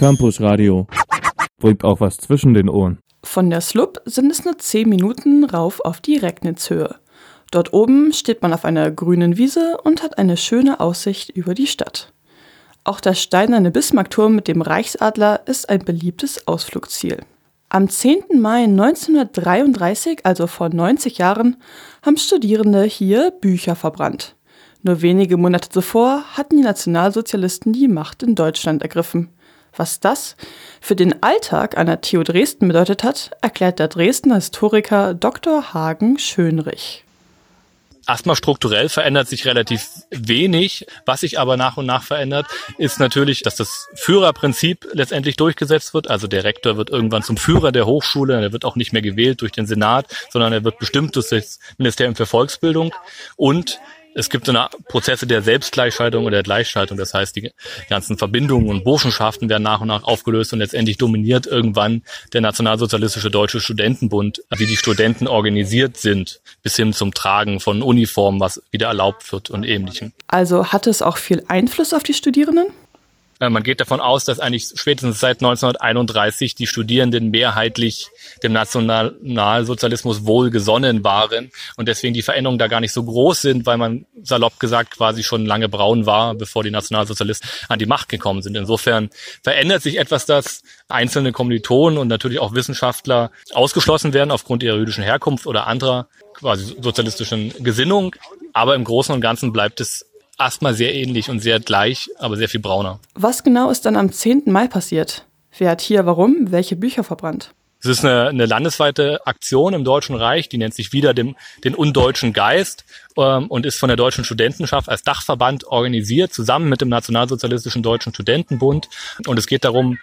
Campus Radio. Bringt auch was zwischen den Ohren. Von der Slup sind es nur 10 Minuten rauf auf die Recknitzhöhe. Dort oben steht man auf einer grünen Wiese und hat eine schöne Aussicht über die Stadt. Auch der steinerne Bismarckturm mit dem Reichsadler ist ein beliebtes Ausflugsziel. Am 10. Mai 1933, also vor 90 Jahren, haben Studierende hier Bücher verbrannt. Nur wenige Monate zuvor hatten die Nationalsozialisten die Macht in Deutschland ergriffen. Was das für den Alltag der TU Dresden bedeutet hat, erklärt der Dresdner Historiker Dr. Hagen Schönrich. Erstmal strukturell verändert sich relativ wenig. Was sich aber nach und nach verändert, ist natürlich, dass das Führerprinzip letztendlich durchgesetzt wird. Also der Rektor wird irgendwann zum Führer der Hochschule. Er wird auch nicht mehr gewählt durch den Senat, sondern er wird bestimmt durch das Ministerium für Volksbildung. Und es gibt so eine Prozesse der Selbstgleichschaltung oder der Gleichschaltung. Das heißt, die ganzen Verbindungen und Burschenschaften werden nach und nach aufgelöst und letztendlich dominiert irgendwann der Nationalsozialistische Deutsche Studentenbund, wie die Studenten organisiert sind, bis hin zum Tragen von Uniformen, was wieder erlaubt wird und ähnlichem. Also hat es auch viel Einfluss auf die Studierenden? Äh, man geht davon aus, dass eigentlich spätestens seit 1931 die Studierenden mehrheitlich dem Nationalsozialismus wohlgesonnen waren und deswegen die Veränderungen da gar nicht so groß sind, weil man salopp gesagt quasi schon lange braun war, bevor die Nationalsozialisten an die Macht gekommen sind. Insofern verändert sich etwas, dass einzelne Kommilitonen und natürlich auch Wissenschaftler ausgeschlossen werden aufgrund ihrer jüdischen Herkunft oder anderer quasi sozialistischen Gesinnung. Aber im Großen und Ganzen bleibt es erstmal sehr ähnlich und sehr gleich, aber sehr viel brauner. Was genau ist dann am 10. Mai passiert? Wer hat hier warum welche Bücher verbrannt? Es ist eine, eine landesweite Aktion im Deutschen Reich, die nennt sich wieder dem, den undeutschen Geist ähm, und ist von der Deutschen Studentenschaft als Dachverband organisiert, zusammen mit dem Nationalsozialistischen Deutschen Studentenbund. Und es geht darum,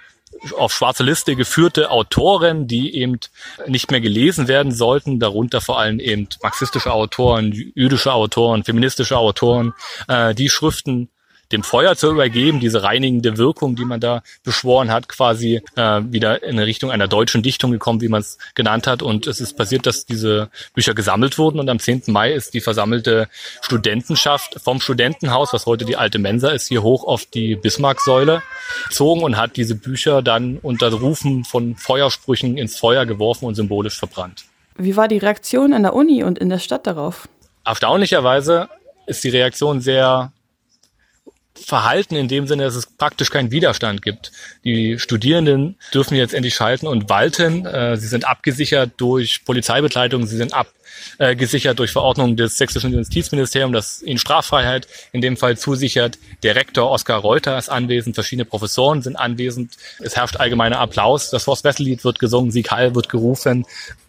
auf schwarze Liste geführte Autoren, die eben nicht mehr gelesen werden sollten, darunter vor allem eben marxistische Autoren, jüdische Autoren, feministische Autoren, äh, die Schriften dem Feuer zu übergeben, diese reinigende Wirkung, die man da beschworen hat, quasi äh, wieder in Richtung einer deutschen Dichtung gekommen, wie man es genannt hat. Und es ist passiert, dass diese Bücher gesammelt wurden. Und am 10. Mai ist die versammelte Studentenschaft vom Studentenhaus, was heute die alte Mensa ist, hier hoch auf die Bismarcksäule gezogen und hat diese Bücher dann unter Rufen von Feuersprüchen ins Feuer geworfen und symbolisch verbrannt. Wie war die Reaktion an der Uni und in der Stadt darauf? Erstaunlicherweise ist die Reaktion sehr verhalten in dem Sinne, dass es praktisch keinen Widerstand gibt. Die Studierenden dürfen jetzt endlich schalten und walten. Äh, sie sind abgesichert durch Polizeibegleitung, sie sind abgesichert durch Verordnung des sächsischen Justizministeriums, das ihnen Straffreiheit in dem Fall zusichert. Der Rektor Oskar Reuter ist anwesend, verschiedene Professoren sind anwesend. Es herrscht allgemeiner Applaus. Das Horst Wessel-Lied wird gesungen, Sieg Heil wird gerufen.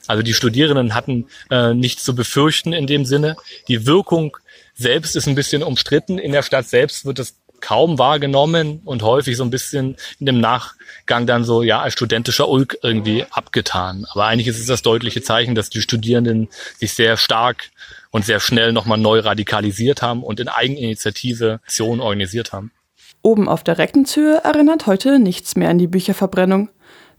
Also die Studierenden hatten äh, nichts zu befürchten in dem Sinne. Die Wirkung selbst ist ein bisschen umstritten. In der Stadt selbst wird es kaum wahrgenommen und häufig so ein bisschen in dem Nachgang dann so, ja, als studentischer Ulk irgendwie abgetan. Aber eigentlich ist es das deutliche Zeichen, dass die Studierenden sich sehr stark und sehr schnell nochmal neu radikalisiert haben und in Eigeninitiative Aktionen organisiert haben. Oben auf der Reckenzhöhe erinnert heute nichts mehr an die Bücherverbrennung.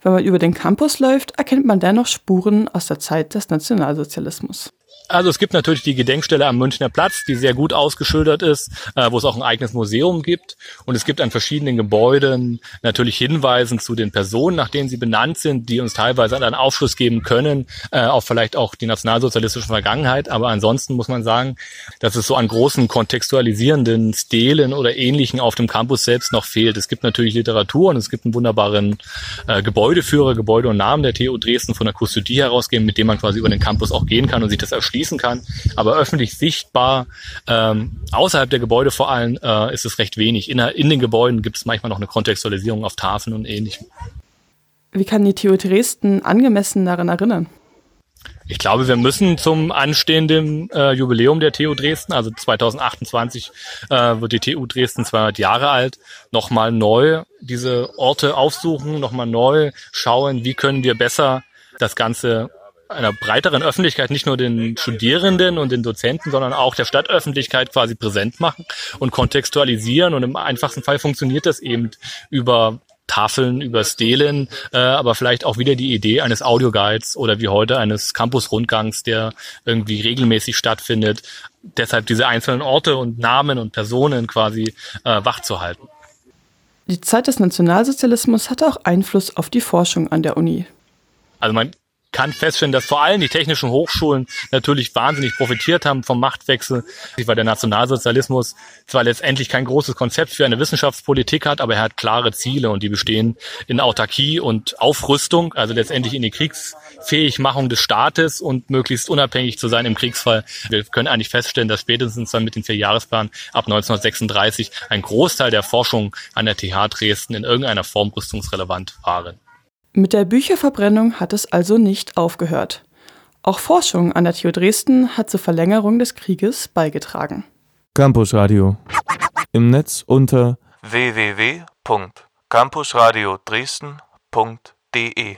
Wenn man über den Campus läuft, erkennt man dennoch Spuren aus der Zeit des Nationalsozialismus. Also es gibt natürlich die Gedenkstelle am Münchner Platz, die sehr gut ausgeschildert ist, äh, wo es auch ein eigenes Museum gibt. Und es gibt an verschiedenen Gebäuden natürlich Hinweisen zu den Personen, nach denen sie benannt sind, die uns teilweise einen Aufschluss geben können, äh, auf vielleicht auch die nationalsozialistische Vergangenheit. Aber ansonsten muss man sagen, dass es so an großen kontextualisierenden Stelen oder Ähnlichen auf dem Campus selbst noch fehlt. Es gibt natürlich Literatur und es gibt einen wunderbaren äh, Gebäudeführer, Gebäude und Namen der TU Dresden von der Kustodie herausgeben, mit dem man quasi über den Campus auch gehen kann und sich das erschließt schließen kann. Aber öffentlich sichtbar, ähm, außerhalb der Gebäude vor allem, äh, ist es recht wenig. In, in den Gebäuden gibt es manchmal noch eine Kontextualisierung auf Tafeln und ähnlichem. Wie kann die TU Dresden angemessen daran erinnern? Ich glaube, wir müssen zum anstehenden äh, Jubiläum der TU Dresden, also 2028 äh, wird die TU Dresden 200 Jahre alt, nochmal neu diese Orte aufsuchen, nochmal neu schauen, wie können wir besser das Ganze einer breiteren Öffentlichkeit, nicht nur den Studierenden und den Dozenten, sondern auch der Stadtöffentlichkeit quasi präsent machen und kontextualisieren. Und im einfachsten Fall funktioniert das eben über Tafeln, über Stelen, äh, aber vielleicht auch wieder die Idee eines Audioguides oder wie heute eines Campus-Rundgangs, der irgendwie regelmäßig stattfindet. Deshalb diese einzelnen Orte und Namen und Personen quasi äh, wach zu halten. Die Zeit des Nationalsozialismus hatte auch Einfluss auf die Forschung an der Uni. Also man kann feststellen, dass vor allem die technischen Hochschulen natürlich wahnsinnig profitiert haben vom Machtwechsel, weil der Nationalsozialismus zwar letztendlich kein großes Konzept für eine Wissenschaftspolitik hat, aber er hat klare Ziele und die bestehen in Autarkie und Aufrüstung, also letztendlich in die Kriegsfähigmachung des Staates und möglichst unabhängig zu sein im Kriegsfall. Wir können eigentlich feststellen, dass spätestens dann mit den vier Jahresplan ab 1936 ein Großteil der Forschung an der TH Dresden in irgendeiner Form rüstungsrelevant waren. Mit der Bücherverbrennung hat es also nicht aufgehört. Auch Forschung an der TU Dresden hat zur Verlängerung des Krieges beigetragen. Campus Radio. Im Netz unter www.campusradio Dresden.de